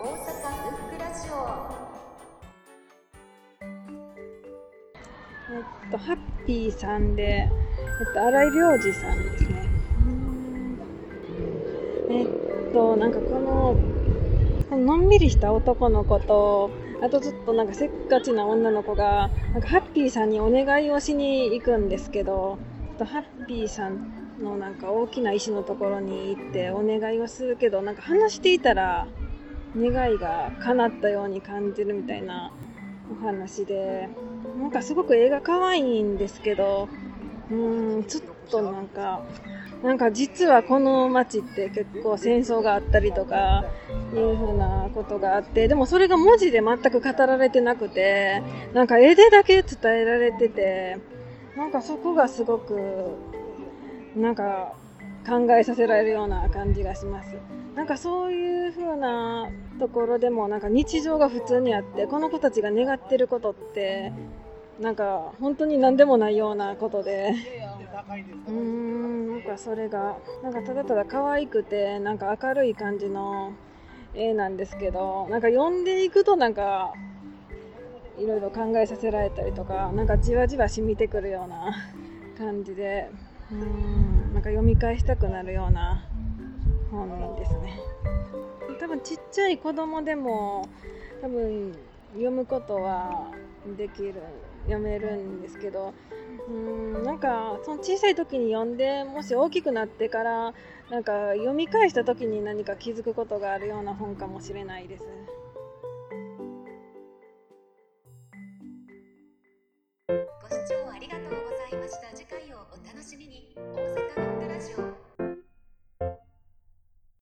大阪ブックラジオえっと、ハッピーさんで、えっと、荒井良二さんですね。えっと、なんかこの、のんびりした男の子と、あとちょっとなんかせっかちな女の子が、なんかハッピーさんにお願いをしに行くんですけど、とハッピーさんのなんか大きな石のところに行ってお願いをするけど、なんか話していたら、願いが叶ったように感じるみたいなお話で、なんかすごく絵が可愛いんですけど、うーん、ちょっとなんか、なんか実はこの街って結構戦争があったりとかいう風なことがあって、でもそれが文字で全く語られてなくて、なんか絵でだけ伝えられてて、なんかそこがすごく、なんか考えさせられるような感じがします。なんかそういう風なところでもなんか日常が普通にあってこの子たちが願ってることってなんか本当に何でもないようなことでうーんなんかそれがなんかただただ可愛くてなんか明るい感じの絵なんですけどなんか読んでいくとなんかいろいろ考えさせられたりとかなんかじわじわ染みてくるような感じでうん。なんか読み返したくなるような本ですね。多分ちっちゃい子供でも多分読むことはできる読めるんですけどうーん。なんかその小さい時に読んでもし大きくなってからなんか読み返した時に何か気づくことがあるような本かもしれないです。大阪ラジオ。